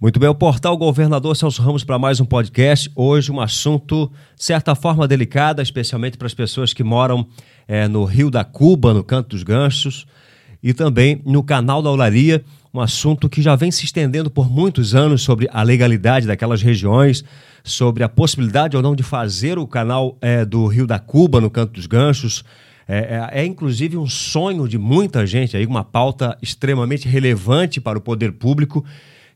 Muito bem, o portal Governador Celso Ramos para mais um podcast. Hoje, um assunto, de certa forma, delicado, especialmente para as pessoas que moram é, no Rio da Cuba, no Canto dos Ganchos, e também no Canal da Olaria, um assunto que já vem se estendendo por muitos anos sobre a legalidade daquelas regiões, sobre a possibilidade ou não de fazer o canal é, do Rio da Cuba, no Canto dos Ganchos. É, é, é, inclusive um sonho de muita gente, aí, uma pauta extremamente relevante para o poder público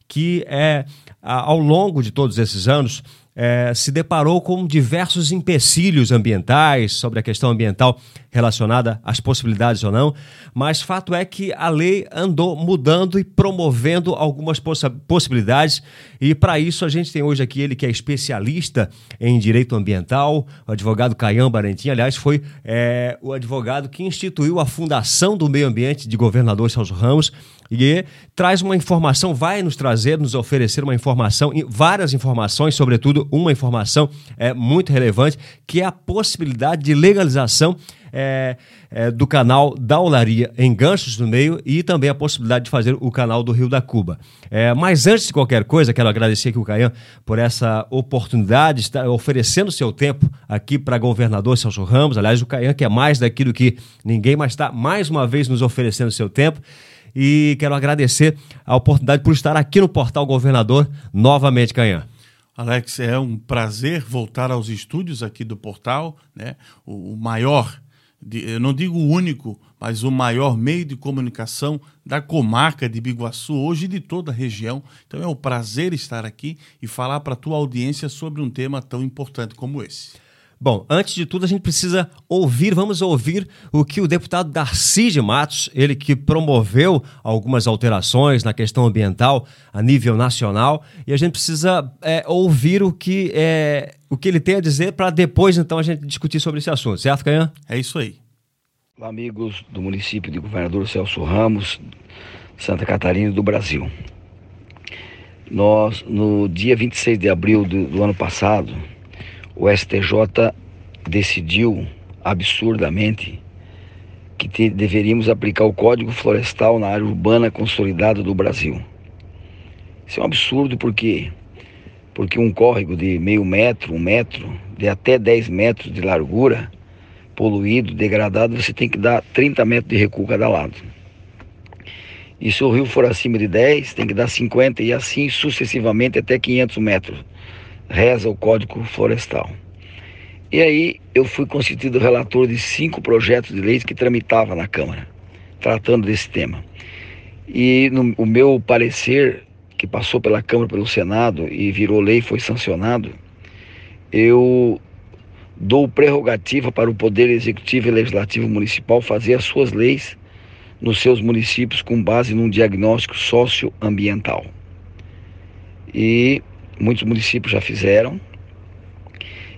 que é, ao longo de todos esses anos é, se deparou com diversos empecilhos ambientais sobre a questão ambiental relacionada às possibilidades ou não, mas fato é que a lei andou mudando e promovendo algumas poss possibilidades e para isso a gente tem hoje aqui ele que é especialista em direito ambiental, o advogado Caian Barentim, aliás foi é, o advogado que instituiu a Fundação do Meio Ambiente de Governador Celso Ramos e traz uma informação, vai nos trazer, nos oferecer uma informação, várias informações, sobretudo uma informação é, muito relevante, que é a possibilidade de legalização é, é, do canal da Olaria em Ganchos no Meio e também a possibilidade de fazer o canal do Rio da Cuba. É, mas antes de qualquer coisa, quero agradecer aqui o Caian por essa oportunidade, de estar oferecendo seu tempo aqui para governador Celso Ramos. Aliás, o Caian, que é mais daquilo que ninguém, mas está mais uma vez nos oferecendo seu tempo e quero agradecer a oportunidade por estar aqui no Portal Governador novamente, Canhã. Alex, é um prazer voltar aos estúdios aqui do portal, né? o maior, eu não digo o único, mas o maior meio de comunicação da comarca de Biguaçu, hoje de toda a região. Então é um prazer estar aqui e falar para a tua audiência sobre um tema tão importante como esse. Bom, antes de tudo, a gente precisa ouvir, vamos ouvir o que o deputado Darcy de Matos, ele que promoveu algumas alterações na questão ambiental a nível nacional, e a gente precisa é, ouvir o que, é, o que ele tem a dizer para depois, então, a gente discutir sobre esse assunto, certo, Canhã? É isso aí. Olá, amigos do município de Governador Celso Ramos, Santa Catarina do Brasil. Nós, no dia 26 de abril do, do ano passado, o STJ decidiu absurdamente que te, deveríamos aplicar o Código Florestal na área urbana consolidada do Brasil. Isso é um absurdo porque porque um córrego de meio metro, um metro, de até 10 metros de largura, poluído, degradado, você tem que dar 30 metros de recuo cada lado. E se o rio for acima de 10, tem que dar 50 e assim sucessivamente até 500 metros reza o Código Florestal. E aí eu fui constituído relator de cinco projetos de leis que tramitava na Câmara, tratando desse tema. E no, o meu parecer, que passou pela Câmara, pelo Senado e virou lei, foi sancionado, eu dou prerrogativa para o Poder Executivo e Legislativo Municipal fazer as suas leis nos seus municípios com base num diagnóstico socioambiental. E muitos municípios já fizeram.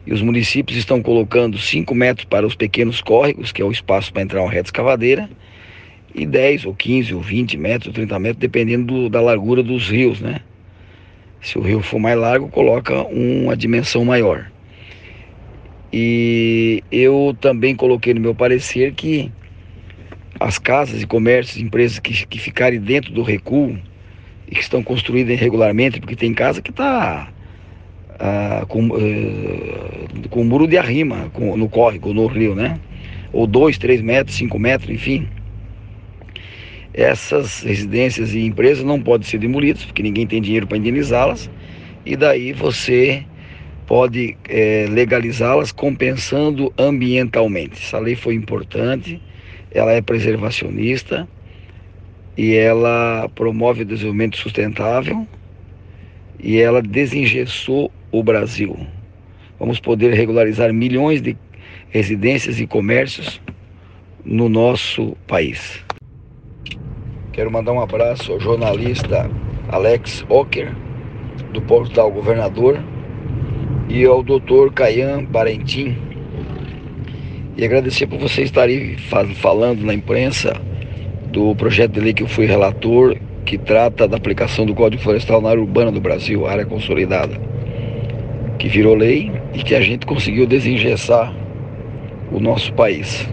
E os municípios estão colocando 5 metros para os pequenos córregos, que é o espaço para entrar uma reta escavadeira, e 10 ou 15 ou 20 metros, ou 30 metros, dependendo do, da largura dos rios, né? Se o rio for mais largo, coloca uma dimensão maior. E eu também coloquei no meu parecer que as casas e comércios, empresas que, que ficarem dentro do recuo, e que estão construídas irregularmente, porque tem casa que está ah, com, uh, com muro de arrima com, no córrego, no rio, né? Ou dois, três metros, cinco metros, enfim. Essas residências e empresas não podem ser demolidas, porque ninguém tem dinheiro para indenizá-las, e daí você pode é, legalizá-las compensando ambientalmente. Essa lei foi importante, ela é preservacionista e ela promove o desenvolvimento sustentável e ela desengessou o Brasil. Vamos poder regularizar milhões de residências e comércios no nosso país. Quero mandar um abraço ao jornalista Alex Ocker, do portal Governador, e ao doutor Caian Barentim. E agradecer por vocês estarem falando na imprensa do projeto de lei que eu fui relator, que trata da aplicação do Código Florestal na área urbana do Brasil, área consolidada, que virou lei e que a gente conseguiu desengessar o nosso país.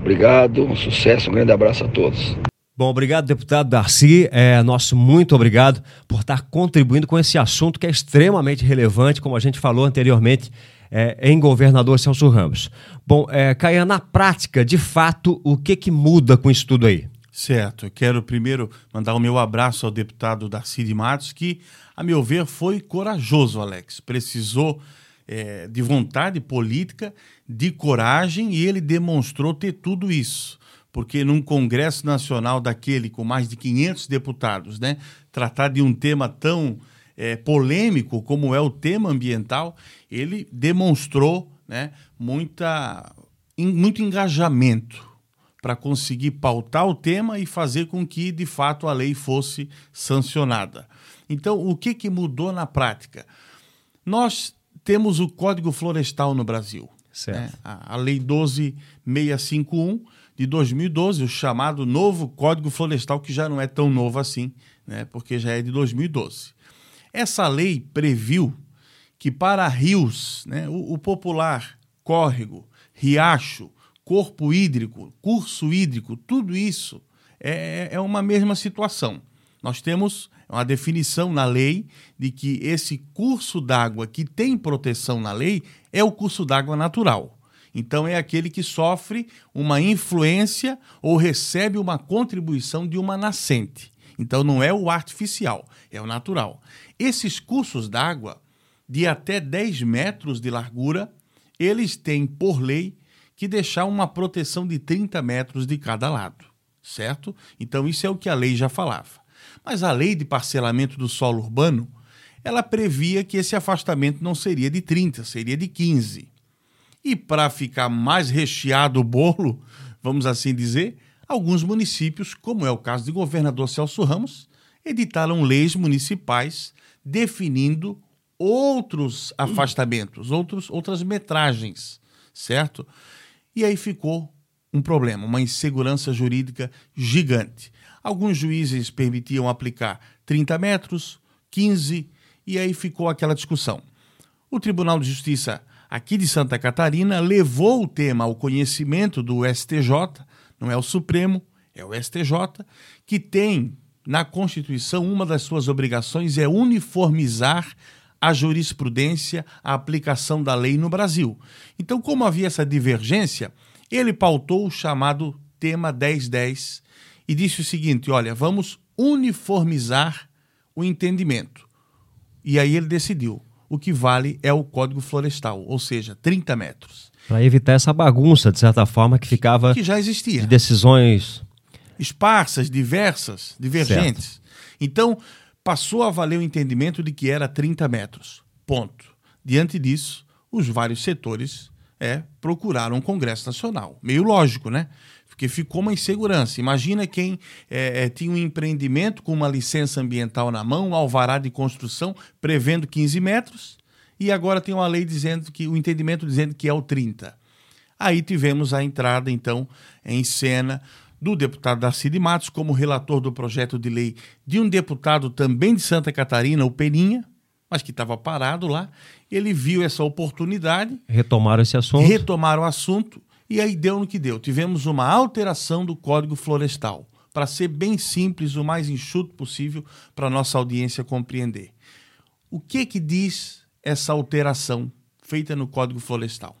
Obrigado, um sucesso, um grande abraço a todos. Bom, obrigado, deputado Darcy. É, nosso muito obrigado por estar contribuindo com esse assunto que é extremamente relevante, como a gente falou anteriormente, é, em governador Celso Ramos. Bom, é, Caia, na prática, de fato, o que, que muda com isso tudo aí? Certo. Eu quero primeiro mandar o meu abraço ao deputado Darcy de Matos, que, a meu ver, foi corajoso, Alex. Precisou é, de vontade política, de coragem, e ele demonstrou ter tudo isso porque num Congresso Nacional daquele com mais de 500 deputados, né, tratar de um tema tão é, polêmico como é o tema ambiental, ele demonstrou né, muita, in, muito engajamento para conseguir pautar o tema e fazer com que, de fato, a lei fosse sancionada. Então, o que, que mudou na prática? Nós temos o Código Florestal no Brasil. Né? A, a Lei 12651 de 2012, o chamado novo Código Florestal, que já não é tão novo assim, né, porque já é de 2012. Essa lei previu que para rios, né, o, o popular córrego, riacho, corpo hídrico, curso hídrico, tudo isso é, é uma mesma situação. Nós temos uma definição na lei de que esse curso d'água que tem proteção na lei é o curso d'água natural. Então, é aquele que sofre uma influência ou recebe uma contribuição de uma nascente. Então, não é o artificial, é o natural. Esses cursos d'água, de até 10 metros de largura, eles têm, por lei, que deixar uma proteção de 30 metros de cada lado, certo? Então, isso é o que a lei já falava. Mas a lei de parcelamento do solo urbano, ela previa que esse afastamento não seria de 30, seria de 15. E para ficar mais recheado o bolo, vamos assim dizer, alguns municípios, como é o caso de governador Celso Ramos, editaram leis municipais definindo outros afastamentos, outros, outras metragens, certo? E aí ficou um problema, uma insegurança jurídica gigante. Alguns juízes permitiam aplicar 30 metros, 15, e aí ficou aquela discussão. O Tribunal de Justiça aqui de Santa Catarina levou o tema ao conhecimento do STJ, não é o Supremo, é o STJ, que tem na Constituição uma das suas obrigações é uniformizar a jurisprudência, a aplicação da lei no Brasil. Então, como havia essa divergência, ele pautou o chamado tema 1010 e disse o seguinte: olha, vamos uniformizar o entendimento. E aí ele decidiu o que vale é o código florestal, ou seja, 30 metros. Para evitar essa bagunça, de certa forma, que ficava. Que já existia. De decisões. Esparsas, diversas, divergentes. Certo. Então, passou a valer o entendimento de que era 30 metros. Ponto. Diante disso, os vários setores é, procuraram um Congresso Nacional. Meio lógico, né? porque ficou uma insegurança. Imagina quem é, é, tinha um empreendimento com uma licença ambiental na mão, um alvará de construção prevendo 15 metros, e agora tem uma lei dizendo que o entendimento dizendo que é o 30. Aí tivemos a entrada, então, em cena do deputado Darcy de Matos como relator do projeto de lei de um deputado também de Santa Catarina, o Peninha, mas que estava parado lá. Ele viu essa oportunidade. Retomaram esse assunto. Retomaram o assunto e aí deu no que deu. Tivemos uma alteração do Código Florestal, para ser bem simples, o mais enxuto possível, para a nossa audiência compreender. O que que diz essa alteração feita no Código Florestal?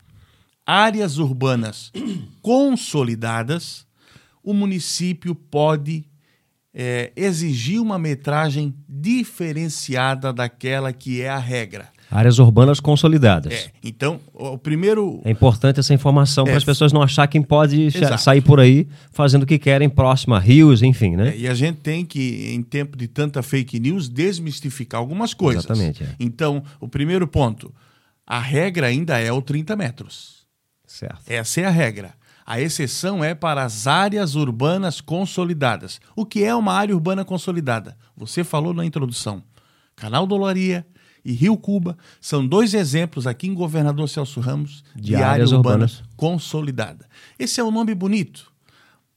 Áreas urbanas consolidadas, o município pode é, exigir uma metragem diferenciada daquela que é a regra. Áreas urbanas consolidadas. É, então, o primeiro. É importante essa informação é, para as pessoas não acharem que pode exato. sair por aí fazendo o que querem próximo a rios, enfim, né? É, e a gente tem que, em tempo de tanta fake news, desmistificar algumas coisas. Exatamente. É. Então, o primeiro ponto: a regra ainda é o 30 metros. Certo. Essa é a regra. A exceção é para as áreas urbanas consolidadas. O que é uma área urbana consolidada? Você falou na introdução. Canal do Olaria, e Rio Cuba são dois exemplos aqui em Governador Celso Ramos de, de áreas urbanas urbana consolidada. Esse é um nome bonito.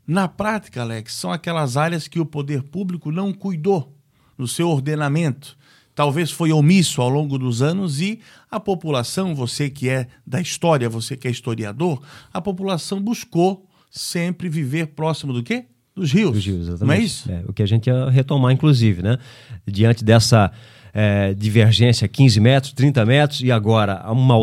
Na prática, Alex, são aquelas áreas que o poder público não cuidou no seu ordenamento. Talvez foi omisso ao longo dos anos e a população, você que é da história, você que é historiador, a população buscou sempre viver próximo do quê? dos rios. Dos rios, Não é exatamente. isso? É, o que a gente ia retomar, inclusive, né? Diante dessa é, divergência 15 metros, 30 metros e agora uma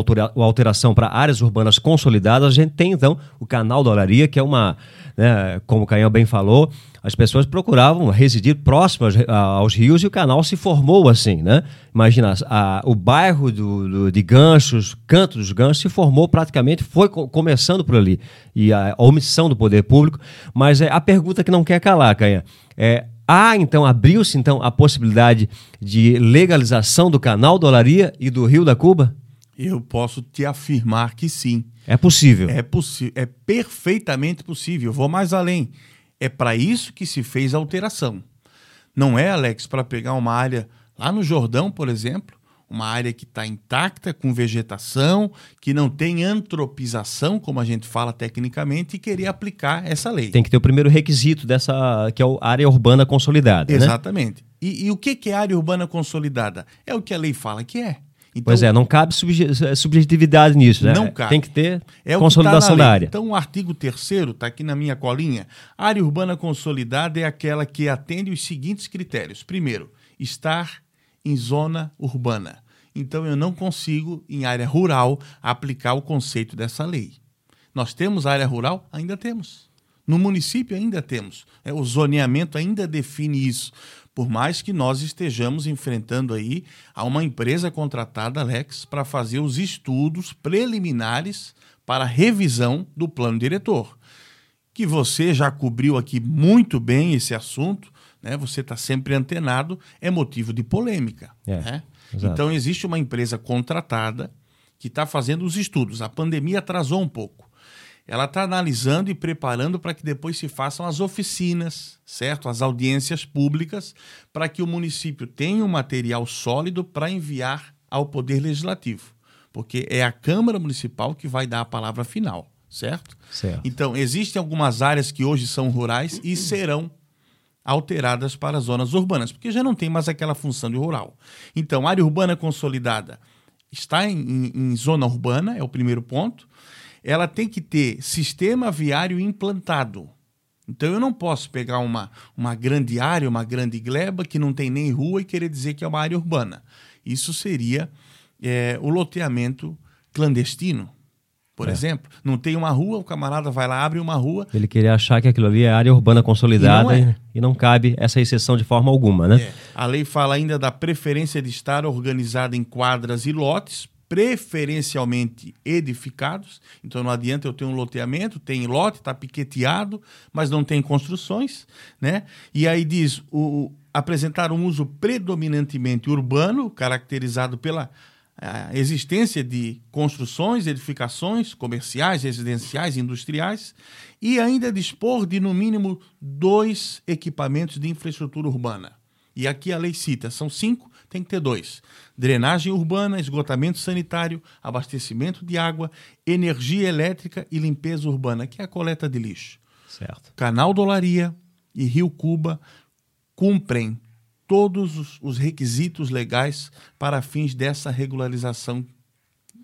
alteração para áreas urbanas consolidadas, a gente tem então o canal da Olaria, que é uma, né, como o Canhão bem falou, as pessoas procuravam residir próximas a- aos rios e o canal se formou assim, né? Imagina, a- o bairro do, do- de Ganchos, Canto dos Ganchos, se formou praticamente, foi co- começando por ali. E a, a omissão do poder público. Mas é a pergunta que não quer calar, Canha, é Há, então, abriu-se então a possibilidade de legalização do canal da Olaria e do Rio da Cuba? Eu posso te afirmar que sim. É possível. É possível, é perfeitamente possível. Eu vou mais além. É para isso que se fez a alteração. Não é, Alex, para pegar uma área lá no Jordão, por exemplo, uma área que está intacta, com vegetação, que não tem antropização, como a gente fala tecnicamente, e querer aplicar essa lei. Tem que ter o primeiro requisito dessa, que é a área urbana consolidada. Né? Exatamente. E, e o que que é área urbana consolidada? É o que a lei fala que é. Então, Pois é, não cabe subje- subjetividade nisso, né? Não cabe. Tem que ter É o que consolidação tá da área. Então, o artigo 3 está aqui na minha colinha. A área urbana consolidada é aquela que atende os seguintes critérios. Primeiro, estar em zona urbana. Então, eu não consigo, em área rural, aplicar o conceito dessa lei. Nós temos área rural? Ainda temos. No município ainda temos. É, o zoneamento ainda define isso. Por mais que nós estejamos enfrentando aí a uma empresa contratada, Alex, para fazer os estudos preliminares para a revisão do plano diretor. Que você já cobriu aqui muito bem esse assunto, né? Você está sempre antenado, é motivo de polêmica. É, né? Então existe uma empresa contratada que está fazendo os estudos. A pandemia atrasou um pouco. Ela está analisando e preparando para que depois se façam as oficinas, certo? As audiências públicas, para que o município tenha um material sólido para enviar ao Poder Legislativo. Porque é a Câmara Municipal que vai dar a palavra final, certo? Certo. Então, existem algumas áreas que hoje são rurais e serão alteradas para zonas urbanas, porque já não tem mais aquela função de rural. Então, área urbana consolidada está em, em- em zona urbana, é o primeiro ponto. Ela tem que ter sistema viário implantado. Então, eu não posso pegar uma, uma grande área, uma grande gleba que não tem nem rua e querer dizer que é uma área urbana. Isso seria é, o loteamento clandestino. Por exemplo, não tem uma rua, o camarada vai lá, abre uma rua, Ele queria achar que aquilo ali é área urbana consolidada E não não, é. e não cabe essa exceção de forma alguma, né? É. A lei fala ainda da preferência de estar organizada em quadras e lotes, preferencialmente edificados. Então não adianta eu ter um loteamento, tem lote, está piqueteado, mas não tem construções, né? E aí diz o, apresentar um uso predominantemente urbano, caracterizado pela a existência de construções, edificações comerciais, residenciais, industriais, e ainda dispor de, no mínimo, dois equipamentos de infraestrutura urbana. E aqui a lei cita, são cinco, tem que ter dois. Drenagem urbana, esgotamento sanitário, abastecimento de água, energia elétrica e limpeza urbana, que é a coleta de lixo. Certo. Canal Dolaria e Rio Cuba cumprem todos os, os requisitos legais para fins dessa regularização,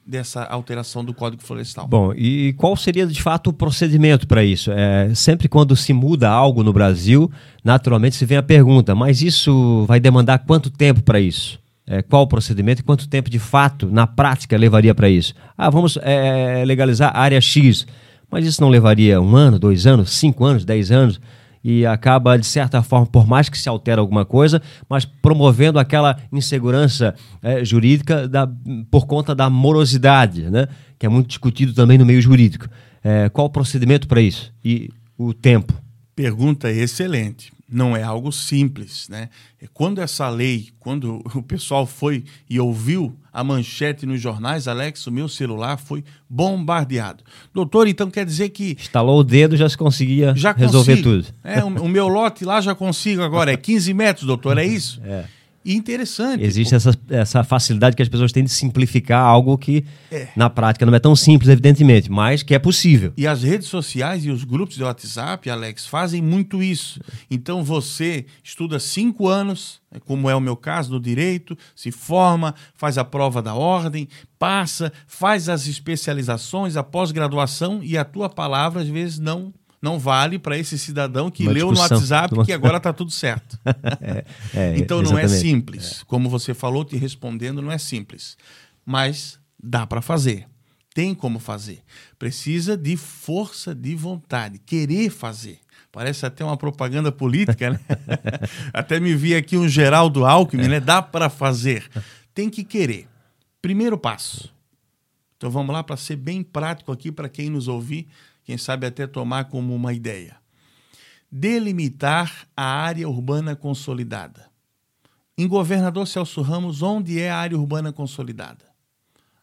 dessa alteração do Código Florestal. Bom, e qual seria de fato o procedimento para isso? É, sempre quando se muda algo no Brasil, naturalmente se vem a pergunta, mas isso vai demandar quanto tempo para isso? É, qual o procedimento e quanto tempo de fato, na prática, levaria para isso? Ah, vamos é, legalizar a área X, mas isso não levaria um ano, dois anos, cinco anos, dez anos? E acaba, de certa forma, por mais que se altere alguma coisa, mas promovendo aquela insegurança é, jurídica da, por conta da morosidade, né? que é muito discutido também no meio jurídico. É, qual o procedimento para isso? E o tempo? Pergunta excelente. Não é algo simples, né? É Quando essa lei, quando o pessoal foi e ouviu a manchete nos jornais, Alex, o meu celular foi bombardeado. Doutor, então quer dizer que Estalou o dedo, já se conseguia já resolver consigo. tudo. É, o, o meu lote lá já consigo agora. É 15 metros, doutor, é isso? É. E interessante. Existe essa, essa facilidade que as pessoas têm de simplificar algo que, É. na prática, não é tão simples, evidentemente, mas que é possível. E as redes sociais e os grupos de WhatsApp, Alex, fazem muito isso. Então você estuda cinco anos, como é o meu caso, no direito, se forma, faz a prova da ordem, passa, faz as especializações, a pós-graduação e a tua palavra às vezes não não vale para esse cidadão que Uma leu no. WhatsApp que agora está tudo certo. É, então não é exatamente. simples. Como você falou, te respondendo, não é simples. Mas dá para fazer. Tem como fazer. Precisa de força de vontade, querer fazer. Parece até uma propaganda política, né? até me vi aqui um Geraldo Alckmin, né? Dá para fazer. Tem que querer. Primeiro passo. Então vamos lá para ser bem prático aqui para quem nos ouvir, quem sabe até tomar como uma ideia. Delimitar a área urbana consolidada. Em Governador Celso Ramos, onde é a área urbana consolidada?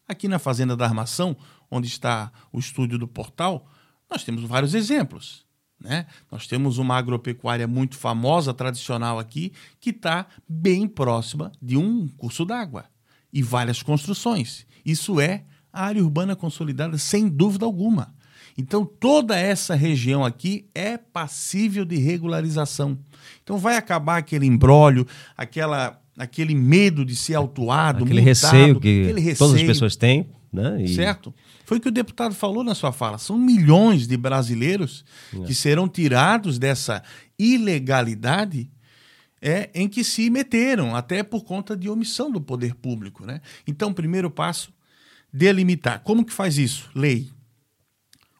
Aqui na Fazenda da Armação, onde está o estúdio do portal, nós temos vários exemplos. Né? Nós temos uma agropecuária muito famosa, tradicional aqui, que está bem próxima de um curso d'água e várias construções. Isso é a área urbana consolidada, sem dúvida alguma. Então, toda essa região aqui é passível de regularização. Então, vai acabar aquele embrólio, aquela, aquele medo de ser autuado, Aquele multado, receio que aquele todas as receio. pessoas têm, né? E- Certo? Foi o que o deputado falou na sua fala. São milhões de brasileiros que serão tirados dessa ilegalidade é, em que se meteram, até por conta de omissão do poder público. Né? Então, primeiro passo, delimitar. Como que faz isso? Lei.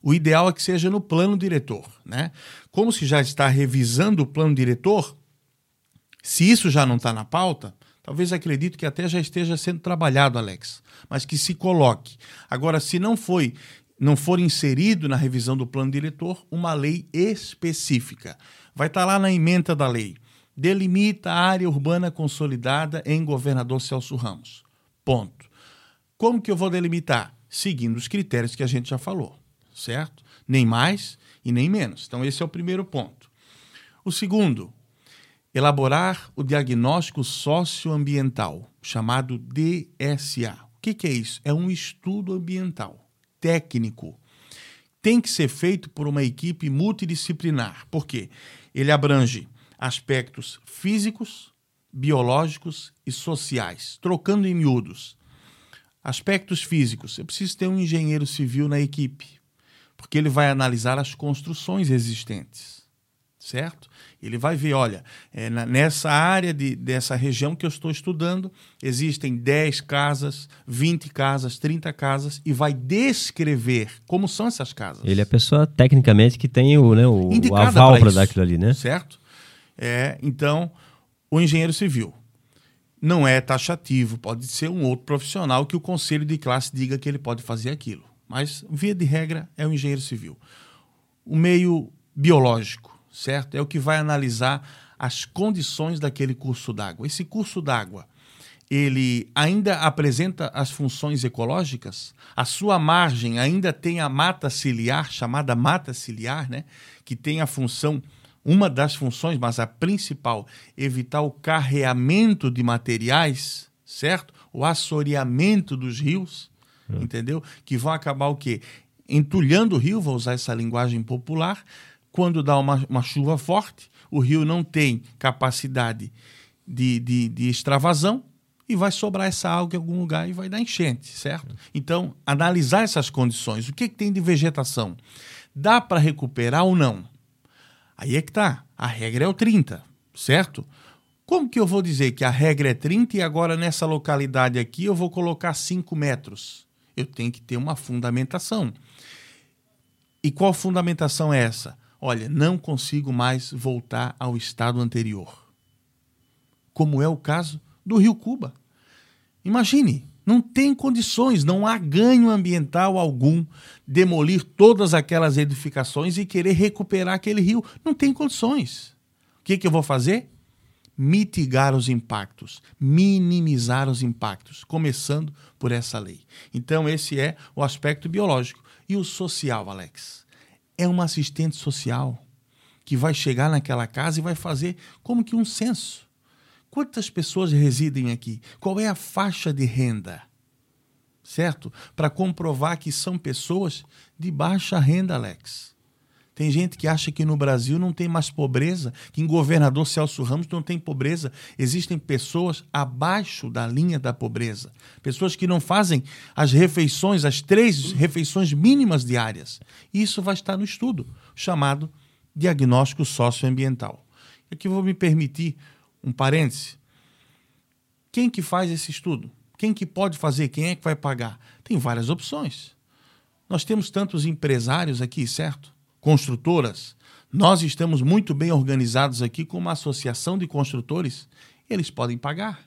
O ideal é que seja no plano diretor. Né? Como se já está revisando o plano diretor, se isso já não está na pauta, talvez acredito que até já esteja sendo trabalhado, Alex, mas que se coloque. Agora, se não foi, não for inserido na revisão do plano diretor uma lei específica, vai estar lá na emenda da lei. Delimita a área urbana consolidada em Governador Celso Ramos. Ponto. Como que eu vou delimitar? Seguindo os critérios que a gente já falou, certo? Nem mais e nem menos. Então, esse é o primeiro ponto. O segundo, elaborar o diagnóstico socioambiental, chamado DSA. O que, que é isso? É um estudo ambiental técnico. Tem que ser feito por uma equipe multidisciplinar. Por quê? Ele abrange aspectos físicos, biológicos e sociais, trocando em miúdos. Aspectos físicos. Eu preciso ter um engenheiro civil na equipe, porque ele vai analisar as construções existentes certo? Ele vai ver, olha, é, na- nessa área de, dessa região que eu estou estudando, existem 10 casas, 20 casas, 30 casas, e vai descrever como são essas casas. Ele é a pessoa, tecnicamente, que tem o, né, o, Indicada aval para dar aquilo ali, né? Certo? É, então, o engenheiro civil não é taxativo, pode ser um outro profissional que o conselho de classe diga que ele pode fazer aquilo. Mas, via de regra, é o engenheiro civil. O meio biológico, certo? É o que vai analisar as condições daquele curso d'água. Esse curso d'água, ele ainda apresenta as funções ecológicas? A sua margem ainda tem a mata ciliar, chamada mata ciliar, né? que tem a função, uma das funções, mas a principal, evitar o carreamento de materiais, certo? O assoreamento dos rios, entendeu? Que vão acabar o quê? Entulhando o rio, vou usar essa linguagem popular, quando dá uma, uma chuva forte, o rio não tem capacidade de, de, de extravasão e vai sobrar essa água em algum lugar e vai dar enchente, certo? Então, analisar essas condições. O que, que tem de vegetação? Dá para recuperar ou não? Aí é que tá. A regra é o 30, certo? Como que eu vou dizer que a regra é 30 e agora nessa localidade aqui eu vou colocar 5 metros? Eu tenho que ter uma fundamentação. E qual fundamentação é essa? Olha, não consigo mais voltar ao estado anterior. Como é o caso do Rio Cuba. Imagine, não tem condições, não há ganho ambiental algum demolir todas aquelas edificações e querer recuperar aquele rio. Não tem condições. O que, que eu vou fazer? Mitigar os impactos, minimizar os impactos, começando por essa lei. Então, esse é o aspecto biológico. E o social, Alex? É uma assistente social que vai chegar naquela casa e vai fazer como que um censo. Quantas pessoas residem aqui? Qual é a faixa de renda? Certo? Para comprovar que são pessoas de baixa renda, Alex. Tem gente que acha que no Brasil não tem mais pobreza, que em governador Celso Ramos não tem pobreza. Existem pessoas abaixo da linha da pobreza. Pessoas que não fazem as refeições, as três refeições mínimas diárias. Isso vai estar no estudo, chamado diagnóstico socioambiental. Aqui vou me permitir um parêntese. Quem que faz esse estudo? Quem que pode fazer? Quem é que vai pagar? Tem várias opções. Nós temos tantos empresários aqui, certo? Construtoras, nós estamos muito bem organizados aqui com uma associação de construtores, eles podem pagar.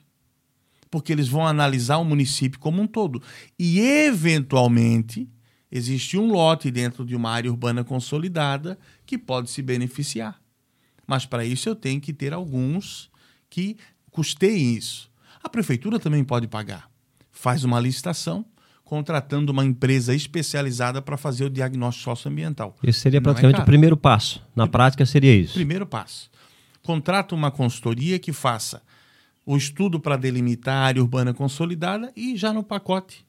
Porque eles vão analisar o município como um todo. E, eventualmente, existe um lote dentro de uma área urbana consolidada que pode se beneficiar. Mas, para isso, eu tenho que ter alguns que custeiem isso. A prefeitura também pode pagar. Faz uma licitação, contratando uma empresa especializada para fazer o diagnóstico socioambiental. Esse seria é praticamente é o primeiro passo. Na prática seria isso. Primeiro passo. Contrata uma consultoria que faça o estudo para delimitar a área urbana consolidada e já no pacote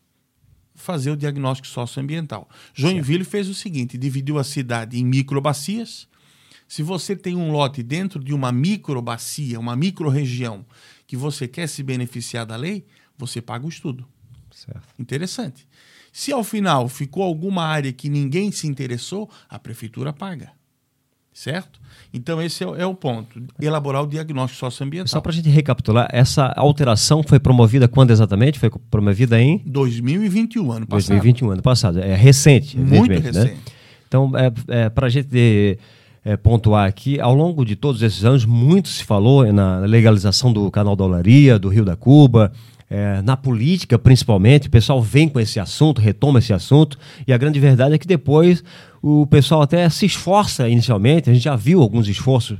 fazer o diagnóstico socioambiental. Joinville certo. fez o seguinte, dividiu a cidade em microbacias. Se você tem um lote dentro de uma microbacia, uma microrregião que você quer se beneficiar da lei, você paga o estudo. Certo. Interessante. Se ao final ficou alguma área que ninguém se interessou, a prefeitura paga. Certo? Então, esse é, é o ponto. Elaborar o diagnóstico socioambiental. Só para a gente recapitular, essa alteração foi promovida quando exatamente? Foi promovida em? 2021, ano passado. 2021, ano passado. É recente. Muito né? recente. Né? Então, é, é para a gente é, pontuar aqui, ao longo de todos esses anos, muito se falou na legalização do canal da Olaria, do Rio da Cuba, é, na política principalmente, o pessoal vem com esse assunto, retoma esse assunto, e a grande verdade é que depois o pessoal até se esforça inicialmente, a gente já viu alguns esforços,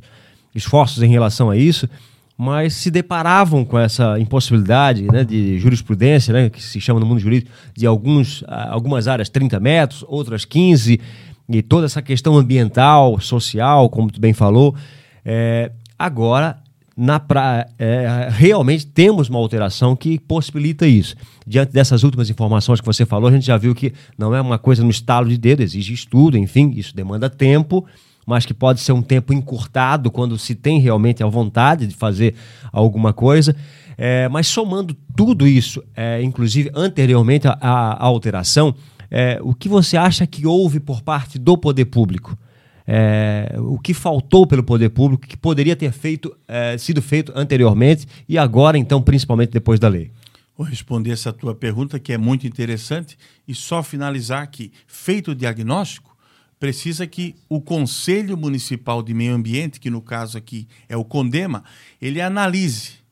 esforços em relação a isso, mas se deparavam com essa impossibilidade né, de jurisprudência, né, que se chama no mundo jurídico, de alguns, algumas áreas 30 metros, outras 15, e toda essa questão ambiental, social, como tu bem falou. É, agora na pra, é, realmente temos uma alteração que possibilita isso. Diante dessas últimas informações que você falou, a gente já viu que não é uma coisa no estalo de dedo, exige estudo, enfim, isso demanda tempo, mas que pode ser um tempo encurtado quando se tem realmente a vontade de fazer alguma coisa. É, mas somando tudo isso, é, inclusive anteriormente à alteração, é, o que você acha que houve por parte do poder público? É, o que faltou pelo poder público, que poderia ter feito, é, sido feito anteriormente e agora, então, principalmente depois da lei? Vou responder essa tua pergunta, que é muito interessante, e só finalizar que, feito o diagnóstico, precisa que o Conselho Municipal de Meio Ambiente, que no caso aqui é o CONDEMA, ele analise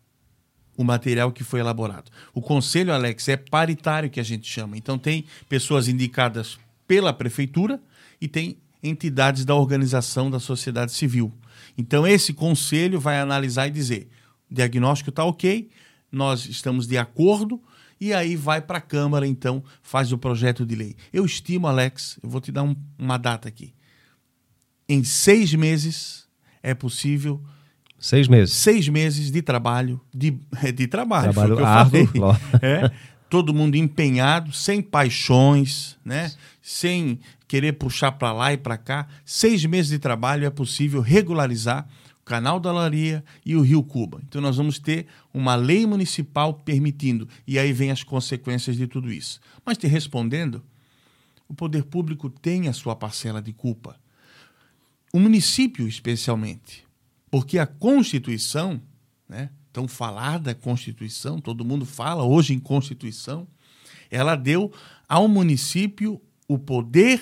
o material que foi elaborado. O conselho, Alex, é paritário que a gente chama. Então tem pessoas indicadas pela prefeitura e tem entidades da organização da sociedade civil. Então, esse conselho vai analisar e dizer: o diagnóstico está ok, nós estamos de acordo, e aí vai para a Câmara, então, faz o projeto de lei. Eu estimo, Alex, eu vou te dar um, uma data aqui. Em seis meses é possível. Seis meses. Seis meses de trabalho, de, de trabalho, trabalho árduo. É, todo mundo empenhado, sem paixões, né? sem querer puxar para lá e para cá. Seis meses de trabalho é possível regularizar o Canal da Laria e o Rio Cuba. Então nós vamos ter uma lei municipal permitindo, e aí vem as consequências de tudo isso. Mas te respondendo, o poder público tem a sua parcela de culpa. O município, especialmente, porque a Constituição, né? Então, falar da Constituição, todo mundo fala hoje em Constituição, ela deu ao município o poder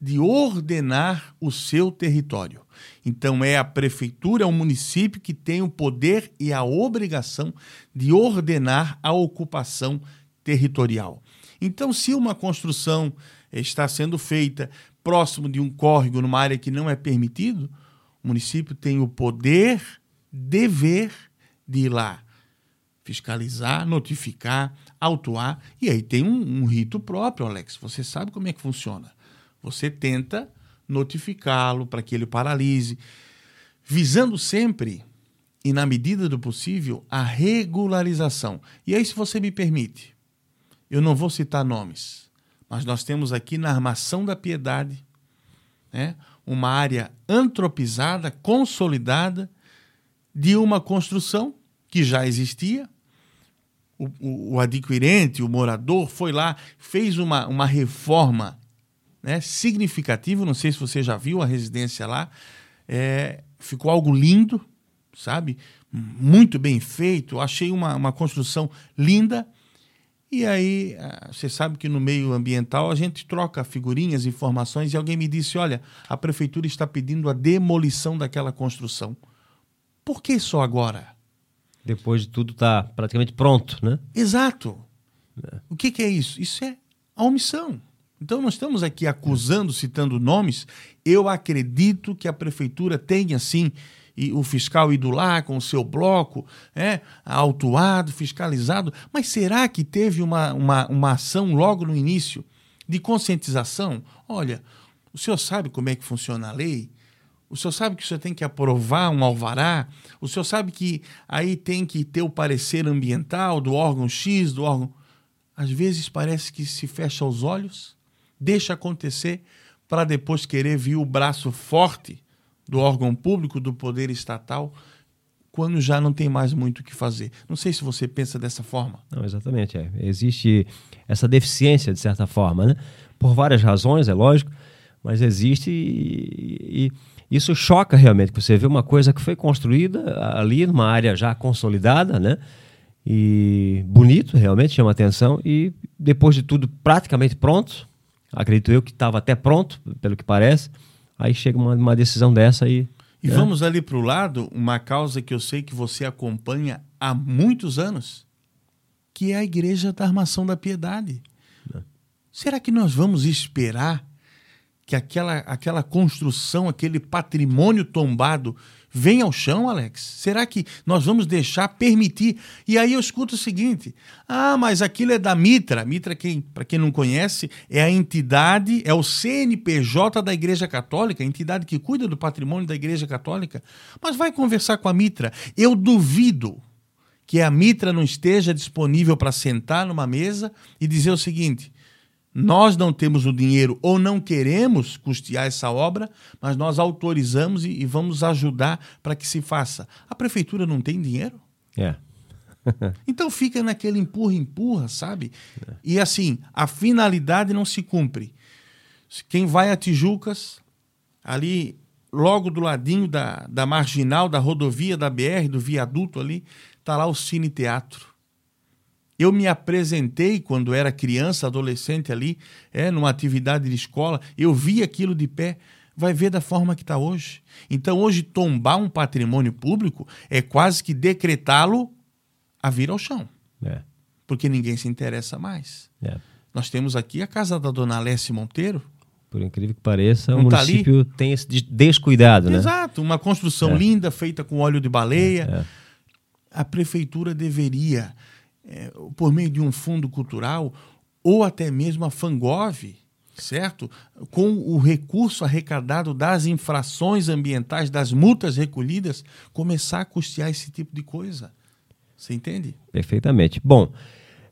de ordenar o seu território. Então, é a prefeitura, é o município que tem o poder e a obrigação de ordenar a ocupação territorial. Então, se uma construção está sendo feita próximo de um córrego, numa área que não é permitido, o município tem o poder, dever de ir lá fiscalizar, notificar, autuar, e aí tem um, um rito próprio, Alex. Você sabe como é que funciona. Você tenta notificá-lo para que ele paralise, visando sempre e na medida do possível a regularização. E aí, se você me permite, eu não vou citar nomes, mas nós temos aqui na Armação da Piedade né, uma área antropizada, consolidada, de uma construção que já existia. O, o, o adquirente, o morador, foi lá, fez uma, uma reforma né, significativa. Não sei se você já viu a residência lá. É, ficou algo lindo, sabe? Muito bem feito. Achei uma, uma construção linda. E aí, ah, você sabe que no meio ambiental a gente troca figurinhas, informações, e alguém me disse: olha, a prefeitura está pedindo a demolição daquela construção. Por que só agora? Depois de tudo está praticamente pronto, né? Exato. É. O que, que é isso? Isso é a omissão. Então, nós estamos aqui acusando, citando nomes. Eu acredito que a prefeitura tenha, sim, e o fiscal ido lá com o seu bloco, é, autuado, fiscalizado. Mas será que teve uma, uma, uma ação logo no início de conscientização? Olha, o senhor sabe como é que funciona a lei? O senhor sabe que o senhor tem que aprovar um alvará? O senhor sabe que aí tem que ter o parecer ambiental do órgão X, do órgão. Às vezes parece que se fecha os olhos, deixa acontecer, para depois querer vir o braço forte do órgão público, do poder estatal, quando já não tem mais muito o que fazer. Não sei se você pensa dessa forma. Não, exatamente. É. Existe essa deficiência, de certa forma, né? por várias razões, é lógico, mas existe e, e isso choca realmente, você vê uma coisa que foi construída ali numa área já consolidada, né? E bonito, realmente chama atenção. E depois de tudo praticamente pronto, acredito eu que estava até pronto, pelo que parece, aí chega uma, uma decisão dessa e. E né? vamos ali para o lado, uma causa que eu sei que você acompanha há muitos anos, que é a Igreja da Armação da Piedade. Né? Será que nós vamos esperar que aquela, aquela construção, aquele patrimônio tombado venha ao chão, Alex? Será que nós vamos deixar permitir? E aí eu escuto o seguinte: ah, mas aquilo é da Mitra. Mitra, quem, para quem não conhece, é a entidade, é o CNPJ da Igreja Católica, a entidade que cuida do patrimônio da Igreja Católica. Mas vai conversar com a Mitra. Eu duvido que a Mitra não esteja disponível para sentar numa mesa e dizer o seguinte: nós não temos o dinheiro ou não queremos custear essa obra, mas nós autorizamos e, e vamos ajudar para que se faça. A prefeitura não tem dinheiro? É. então fica naquele empurra-empurra, sabe? É. E assim, a finalidade não se cumpre. Quem vai a Tijucas, ali logo do ladinho da, da marginal, da rodovia, da BR, do viaduto ali, está lá o Cine Teatro. Eu me apresentei quando era criança, adolescente ali, é, numa atividade de escola, eu vi aquilo de pé. Vai ver da forma que está hoje. Então, hoje, tombar um patrimônio público é quase que decretá-lo a vir ao chão. É. Porque ninguém se interessa mais. É. Nós temos aqui a casa da dona Alessia Monteiro, por incrível que pareça, Não o tá município tem esse descuidado, né? Exato, uma construção é. linda, feita com óleo de baleia. É, é. A prefeitura deveria é, por meio de um fundo cultural, ou até mesmo a Fangov, certo? Com o recurso arrecadado das infrações ambientais, das multas recolhidas, começar a custear esse tipo de coisa. Você entende? Perfeitamente. Bom,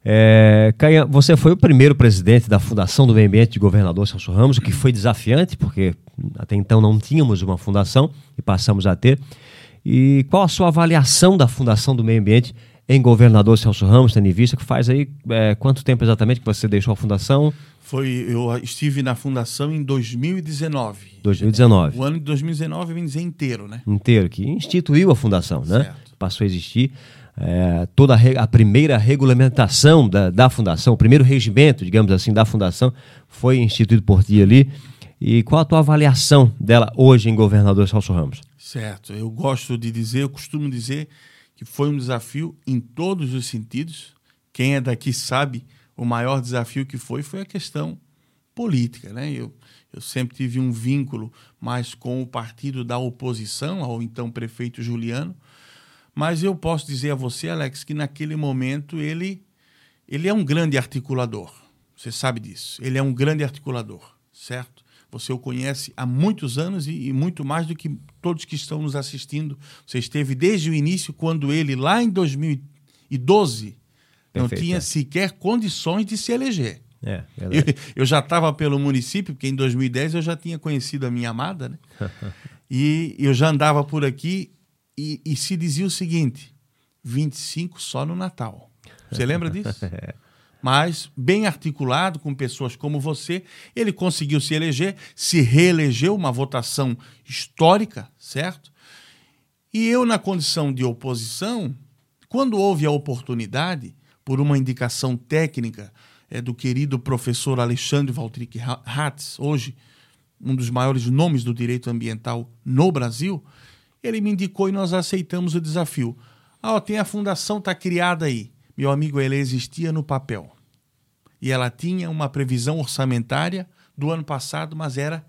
é, Caia, você foi o primeiro presidente da Fundação do Meio Ambiente de Governador Celso Ramos, o que foi desafiante, porque até então não tínhamos uma fundação e passamos a ter. E qual a sua avaliação da Fundação do Meio Ambiente em governador Celso Ramos, tendo em vista que faz aí é, quanto tempo exatamente que você deixou a fundação? Foi, eu estive na fundação em 2019. 2019. O ano de 2019 vem dizer inteiro, né? Inteiro, que instituiu a fundação, né? Certo. Passou a existir. É, toda a, a, primeira regulamentação da, da fundação, o primeiro regimento, digamos assim, da fundação foi instituído por ti ali. E qual a tua avaliação dela hoje em governador Celso Ramos? Certo, eu gosto de dizer, eu costumo dizer que foi um desafio em todos os sentidos. Quem é daqui sabe o maior desafio que foi foi a questão política, né? Eu, eu sempre tive um vínculo mais com o partido da oposição ao então prefeito Juliano, mas eu posso dizer a você, Alex, que naquele momento ele ele é um grande articulador. Você sabe disso. Ele é um grande articulador, certo? Você o conhece há muitos anos e, e, muito mais do que todos que estão nos assistindo. Você esteve desde o início, quando ele, lá em 2012, Perfeito, não tinha é. sequer condições de se eleger. É, Eu, eu já estava pelo município, porque em 2010 eu já tinha conhecido a minha amada, né? e eu já andava por aqui e, e se dizia o seguinte: 25 só no Natal. Você lembra disso? Mas, bem articulado com pessoas como você, ele conseguiu se eleger, se reelegeu, uma votação histórica, certo? E eu, na condição de oposição, quando houve a oportunidade, por uma indicação técnica é, do querido professor Alexandre Valtric Hatz, hoje um dos maiores nomes do direito ambiental no Brasil, ele me indicou e nós aceitamos o desafio. Ah, ó, tem a fundação, está criada aí. Meu amigo, ela existia no papel. E ela tinha uma previsão orçamentária do ano passado, mas era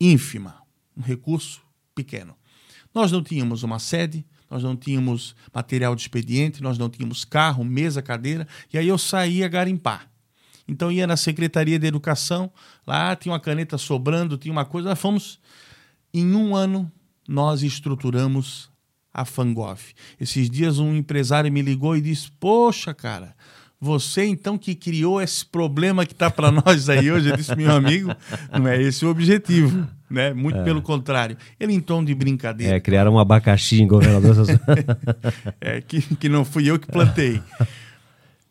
ínfima, um recurso pequeno. Nós não tínhamos uma sede, nós não tínhamos material de expediente, nós não tínhamos carro, mesa, cadeira, e aí eu saía garimpar. Então ia na Secretaria de Educação, lá tinha uma caneta sobrando, tinha uma coisa, nós fomos. Em um ano, nós estruturamos a Fangov. Esses dias um empresário me ligou e disse: Poxa, cara, você então que criou esse problema que está para nós aí hoje, eu disse, meu amigo, não é esse o objetivo, né? Muito pelo contrário. Ele em tom de brincadeira. É, criaram um abacaxi em governador. É, que, que não fui eu que plantei.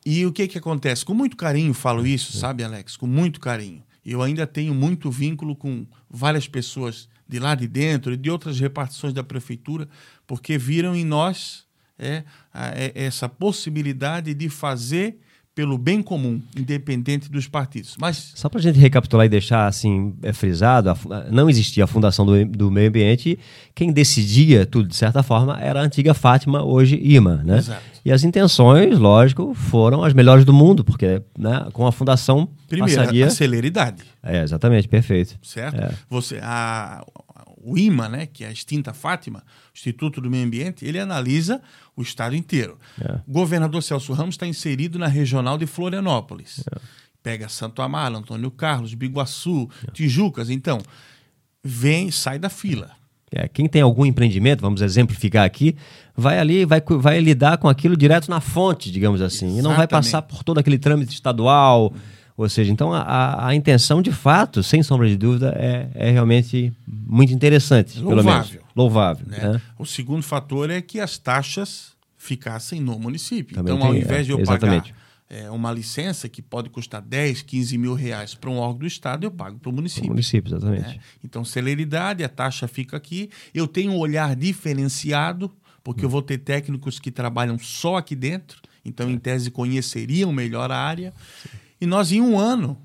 E o que que acontece? Com muito carinho falo isso, sabe, Alex? Com muito carinho. Eu ainda tenho muito vínculo com várias pessoas de lá de dentro e de outras repartições da prefeitura, porque viram em nós é, é, essa possibilidade de fazer pelo bem comum, independente dos partidos. Mas Só para a gente recapitular e deixar assim é, frisado, a não existia a Fundação do, do Meio Ambiente. Quem decidia tudo, de certa forma, era a antiga Fátima, hoje IMA. Né? Exato. E as intenções, lógico, foram as melhores do mundo, porque né, com a Fundação primeiro, passaria... a celeridade. É, exatamente, perfeito. certo? É. Você, a, o IMA, né, que é a extinta Fátima, Instituto do Meio Ambiente, ele analisa o estado inteiro. É. O governador Celso Ramos está inserido na regional de Florianópolis. Pega Santo Amaro, Antônio Carlos, Biguaçu, Tijucas. Então, vem, sai da fila. É, quem tem algum empreendimento, vamos exemplificar aqui, vai ali, vai, vai lidar com aquilo direto na fonte, digamos assim, e não vai Exatamente. passar por todo aquele trâmite estadual. Ou seja, então a, a, intenção de fato, sem sombra de dúvida, é, é realmente muito interessante, pelo menos. Louvável. Louvável. né? né? O segundo fator é que as taxas ficassem no município. Também então, ao tem, invés de é, eu exatamente. pagar é, uma licença que pode custar 10, 15 mil reais para um órgão do Estado, eu pago para o município. município, exatamente. né? Então, celeridade, a taxa fica aqui. Eu tenho um olhar diferenciado, porque eu vou ter técnicos que trabalham só aqui dentro, então, em tese, conheceriam melhor a área. E nós, em um ano,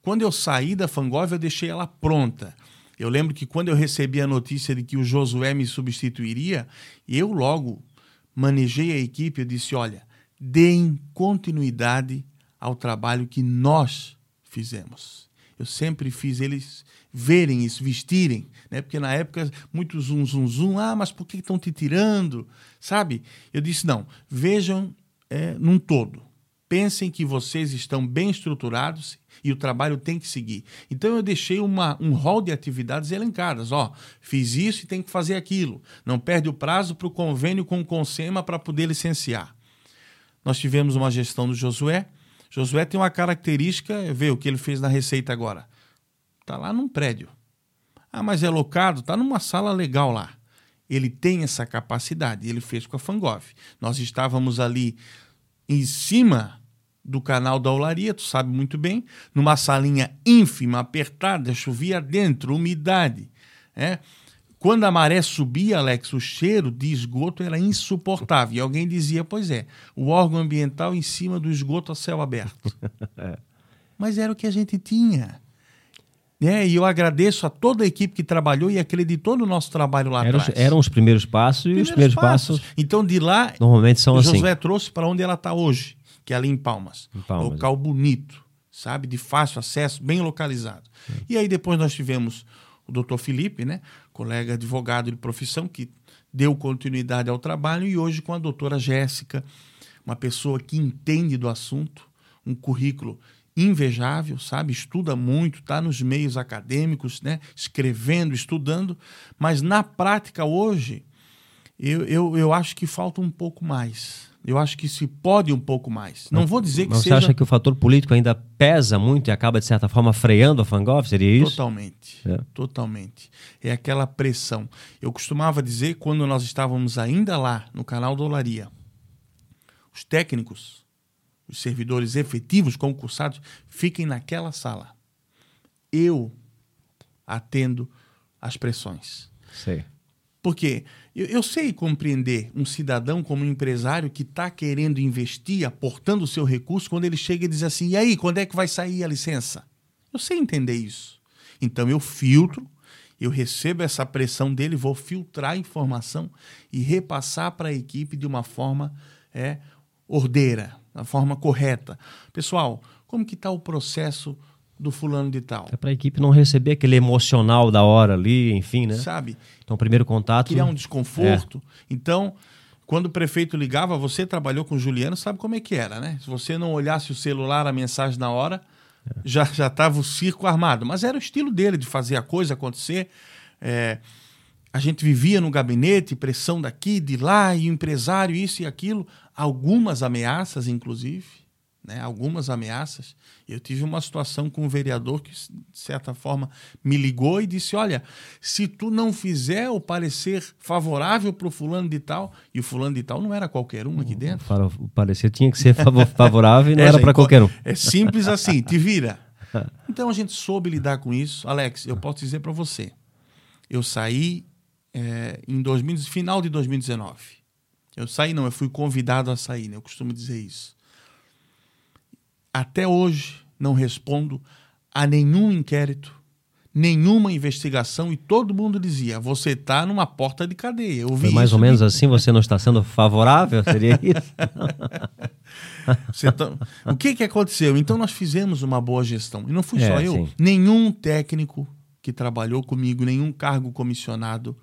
quando eu saí da Fangov, eu deixei ela pronta. Eu lembro que quando eu recebi a notícia de que o Josué me substituiria, eu logo manejei a equipe, eu disse, olha, deem continuidade ao trabalho que nós fizemos. Eu sempre fiz eles verem isso, vestirem, né? Porque na época muito zum zum zum, ah, mas por que estão te tirando, sabe? Eu disse não, vejam é, num todo, pensem que vocês estão bem estruturados e o trabalho tem que seguir. Então eu deixei uma, um rol de atividades elencadas, ó, fiz isso e tem que fazer aquilo. Não perde o prazo para o convênio com o Consema para poder licenciar. Nós tivemos uma gestão do Josué. Josué tem uma característica, vê o que ele fez na Receita agora. Está lá num prédio. Ah, mas é locado, está numa sala legal lá. Ele tem essa capacidade, ele fez com a Fangov. Nós estávamos ali em cima do canal da Olaria, tu sabe muito bem, numa salinha ínfima, apertada, chovia dentro, umidade. É? Quando a maré subia, Alex, o cheiro de esgoto era insuportável. E alguém dizia, pois é, o órgão ambiental em cima do esgoto a céu aberto. Mas era o que a gente tinha. Né? E eu agradeço a toda a equipe que trabalhou e acreditou no nosso trabalho lá Eram, atrás. eram os primeiros passos e os primeiros passos, Então, de lá, normalmente são o assim. Josué trouxe para onde ela está hoje, que é ali em Palmas. Em Palmas. Local bonito, sabe? De fácil acesso, bem localizado. E aí depois nós tivemos o doutor Felipe, né? Colega advogado de profissão, que deu continuidade ao trabalho, e hoje com a doutora Jéssica, uma pessoa que entende do assunto, um currículo invejável, sabe? Estuda muito, está nos meios acadêmicos, né? Escrevendo, estudando, mas na prática hoje Eu, eu, eu acho que falta um pouco mais. Eu acho que se pode um pouco mais. Não vou dizer que Mas seja... você acha que o fator político ainda pesa muito e acaba, de certa forma, freando a Fangov? Seria isso? Totalmente. É. Totalmente. É aquela pressão. Eu costumava dizer, quando nós estávamos ainda lá, no canal Dolaria, os técnicos, os servidores efetivos concursados, fiquem naquela sala. Eu atendo às pressões. Sei. Porque eu, eu sei compreender um cidadão como um empresário que está querendo investir, aportando o seu recurso, quando ele chega e diz assim: e aí, quando é que vai sair a licença? Eu sei entender isso. Então eu filtro, eu recebo essa pressão dele, vou filtrar a informação e repassar para a equipe de uma forma é, ordeira, da forma correta. Pessoal, como que está o processo do fulano de tal? É para a equipe não receber aquele emocional da hora ali, enfim, né? Sabe? Então, o primeiro contato. Criar um desconforto. Então, quando o prefeito ligava, você trabalhou com o Juliano, sabe como é que era, né? Se você não olhasse o celular, a mensagem na hora, já já estava o circo armado. Mas era o estilo dele de fazer a coisa acontecer. É, a gente vivia no gabinete, pressão daqui, de lá, e o empresário, isso e aquilo. Algumas ameaças, inclusive. Né, algumas ameaças. Eu tive uma situação com um vereador que, de certa forma, me ligou e disse: Olha, se tu não fizer o parecer favorável para o fulano de tal, e o fulano de tal não era qualquer um aqui dentro. Para o parecer tinha que ser favor- favorável e não É, era para qualquer um. É simples assim, te vira. Então a gente soube lidar com isso. Alex, eu posso dizer para você, eu saí é, em 2000, final de 2019. Eu saí não, eu fui convidado a sair, né? eu costumo dizer isso. Até hoje não respondo a nenhum inquérito, nenhuma investigação e todo mundo dizia: você está numa porta de cadeia. Eu vi Foi mais ou de- menos assim, você não está sendo favorável? Seria isso? Tá- O que, que aconteceu? Então nós fizemos uma boa gestão. E não fui É, só eu. sim. Nenhum técnico que trabalhou comigo, nenhum cargo comissionado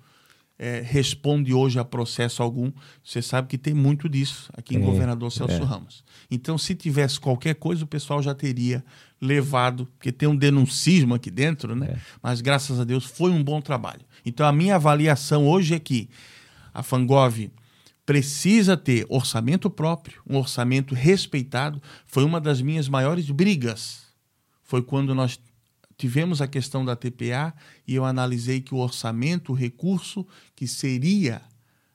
eh, responde hoje a processo algum. Você sabe que tem muito disso aqui em É, Governador Celso é. Ramos. Então, se tivesse qualquer coisa, o pessoal já teria levado, porque tem um denuncismo aqui dentro, né? É. Mas graças a Deus foi um bom trabalho. Então, a minha avaliação hoje é que a Fangov precisa ter orçamento próprio, um orçamento respeitado. Foi uma das minhas maiores brigas. Foi quando nós tivemos a questão da TPA e eu analisei que o orçamento, o recurso que seria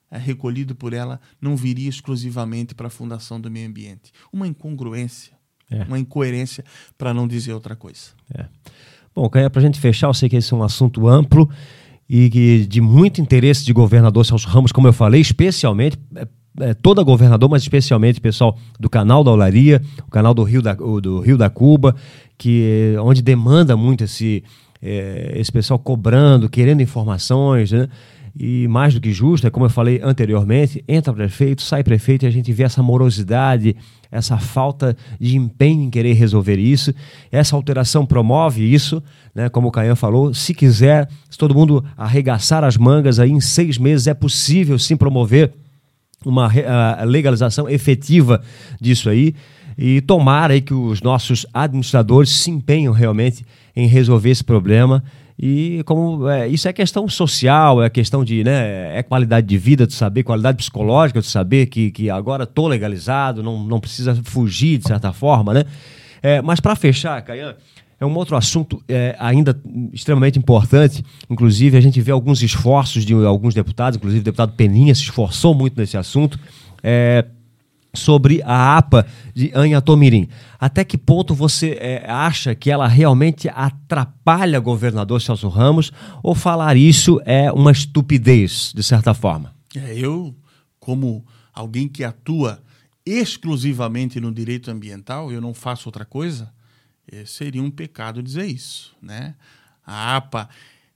eh, recolhido por ela, não viria exclusivamente para a Fundação do Meio Ambiente. Uma incongruência, É. uma incoerência, para não dizer outra coisa. Bom, Canha, para a gente fechar, eu sei que esse é um assunto amplo e que de muito interesse de governador Celso Ramos, como eu falei, especialmente, é, toda governador, mas especialmente pessoal do canal da Olaria, o canal do Rio da, o do Rio da Cuba, que é onde demanda muito esse, é, esse pessoal cobrando, querendo informações, né? E mais do que justo, é como eu falei anteriormente, entra prefeito, sai prefeito e a gente vê essa morosidade, essa falta de empenho em querer resolver isso. Essa alteração promove isso, né? como o Caian falou. Se quiser, se todo mundo arregaçar as mangas, aí em seis meses é possível sim promover uma legalização efetiva disso aí e tomara aí que os nossos administradores se empenham realmente em resolver esse problema e como é, isso é questão social, é questão de, né, é qualidade de vida, de saber, qualidade psicológica, de saber que, que agora estou legalizado, não, não precisa fugir de certa forma, né? É, mas para fechar, Caian, é um outro assunto é, ainda extremamente importante. Inclusive, a gente vê alguns esforços de alguns deputados, inclusive o deputado Peninha se esforçou muito nesse assunto, é, sobre a APA de Anhatomirim. Até que ponto você é, acha que ela realmente atrapalha o governador Celso Ramos ou falar isso é uma estupidez, de certa forma? É, eu, como alguém que atua exclusivamente no direito ambiental, eu não faço outra coisa, seria um pecado dizer isso. Né? A APA,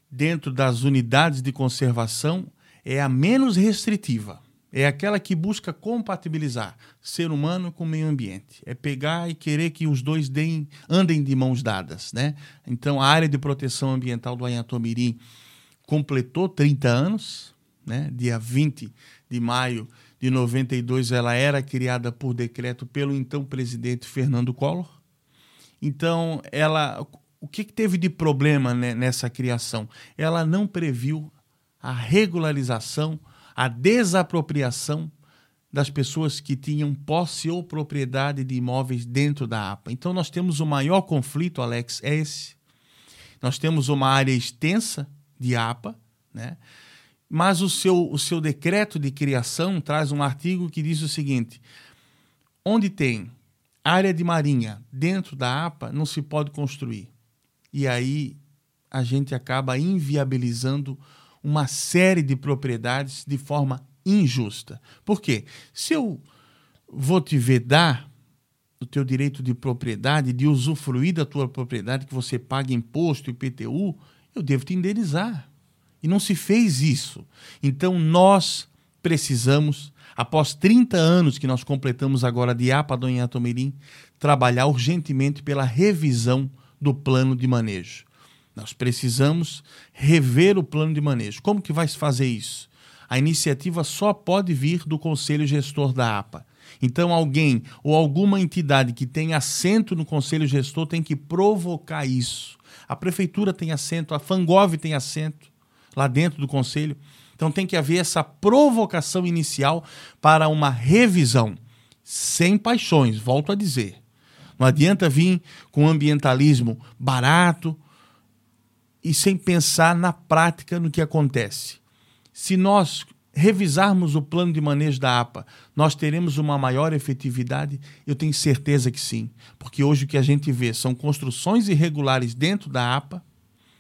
dentro das unidades de conservação, é a menos restritiva. É aquela que busca compatibilizar ser humano com meio ambiente. É pegar e querer que os dois deem, andem de mãos dadas. Né? Então, a área de proteção ambiental do Anhatomirim completou 30 anos, né? dia 20 de maio de 92, ela era criada por decreto pelo então presidente Fernando Collor. Então, ela, o que, que teve de problema né, nessa criação? Ela não previu a regularização, a desapropriação das pessoas que tinham posse ou propriedade de imóveis dentro da APA. Então nós temos o maior conflito, Alex, é esse. Nós temos uma área extensa de APA, né? mas o seu, o seu decreto de criação traz um artigo que diz o seguinte: onde tem área de marinha dentro da APA, não se pode construir. E aí a gente acaba inviabilizando uma série de propriedades de forma injusta. Por quê? Se eu vou te vedar o teu direito de propriedade, de usufruir da tua propriedade, que você paga imposto, IPTU, eu devo te indenizar. E não se fez isso. Então nós precisamos após 30 anos que nós completamos agora de APA do Inhatomirim, trabalhar urgentemente pela revisão do plano de manejo. Nós precisamos rever o plano de manejo. Como que vai se fazer isso? A iniciativa só pode vir do conselho gestor da APA. Então, alguém ou alguma entidade que tenha assento no conselho gestor tem que provocar isso. A prefeitura tem assento, a Fangov tem assento lá dentro do conselho. Então tem que haver essa provocação inicial para uma revisão, sem paixões, volto a dizer. Não adianta vir com ambientalismo barato e sem pensar na prática no que acontece. Se nós revisarmos o plano de manejo da APA, nós teremos uma maior efetividade? Eu tenho certeza que sim, porque hoje o que a gente vê são construções irregulares dentro da APA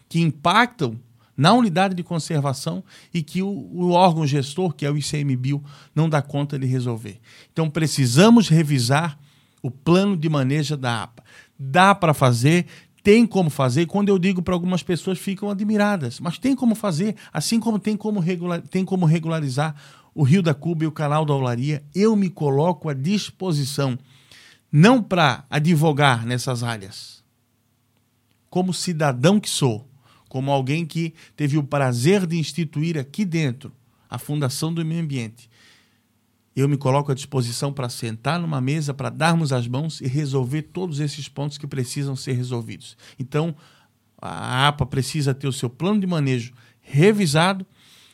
que impactam na unidade de conservação e que o, o, órgão gestor, que é o ICMBio, não dá conta de resolver. Então precisamos revisar o plano de manejo da APA. Dá para fazer, tem como fazer. Quando eu digo para algumas pessoas, ficam admiradas, mas tem como fazer, assim como tem como, regular, tem como regularizar o Rio da Cuba e o Canal da Olaria, eu me coloco à disposição, não para advogar nessas áreas, como cidadão que sou como alguém que teve o prazer de instituir aqui dentro a Fundação do Meio Ambiente. Eu me coloco à disposição para sentar numa mesa, para darmos as mãos e resolver todos esses pontos que precisam ser resolvidos. Então, a APA precisa ter o seu plano de manejo revisado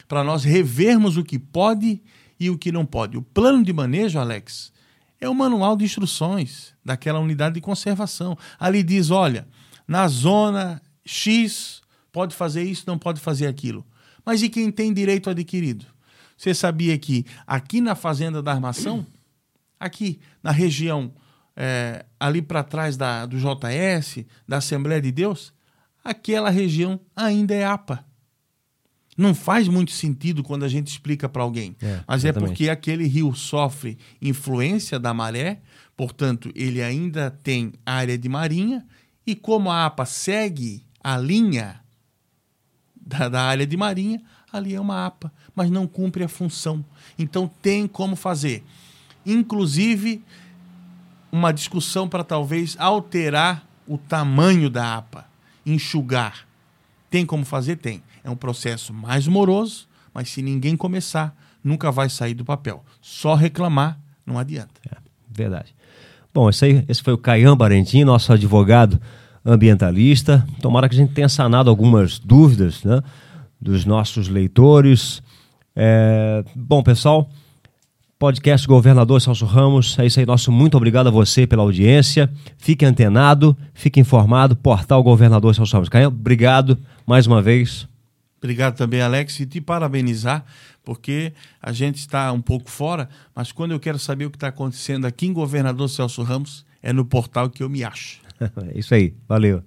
para nós revermos o que pode e o que não pode. O plano de manejo, Alex, é o manual de instruções daquela unidade de conservação. Ali diz: olha, na zona X pode fazer isso, não pode fazer aquilo. Mas e quem tem direito adquirido? Você sabia que aqui na Fazenda da Armação, aqui na região é, ali para trás da, do JS, da Assembleia de Deus, aquela região ainda é APA. Não faz muito sentido quando a gente explica para alguém. É, mas é porque aquele rio sofre influência da maré, portanto, ele ainda tem área de marinha, e como a APA segue a linha da, da área de marinha, ali é uma APA, mas não cumpre a função. Então tem como fazer. Inclusive, uma discussão para talvez alterar o tamanho da APA, enxugar. Tem como fazer? Tem. É um processo mais moroso, mas se ninguém começar, nunca vai sair do papel. Só reclamar não adianta. É, verdade. Bom, esse, aí, esse foi o Caian Barentim, nosso advogado ambientalista. Tomara que a gente tenha sanado algumas dúvidas né, dos nossos leitores. É, bom, pessoal, podcast Governador Celso Ramos. É isso aí, nosso muito obrigado a você pela audiência. Fique antenado, fique informado. Portal Governador Celso Ramos. Caio, obrigado mais uma vez. Obrigado também, Alex, e te parabenizar, porque a gente está um pouco fora, mas quando eu quero saber o que está acontecendo aqui em Governador Celso Ramos, é no portal que eu me acho. é isso aí. Valeu.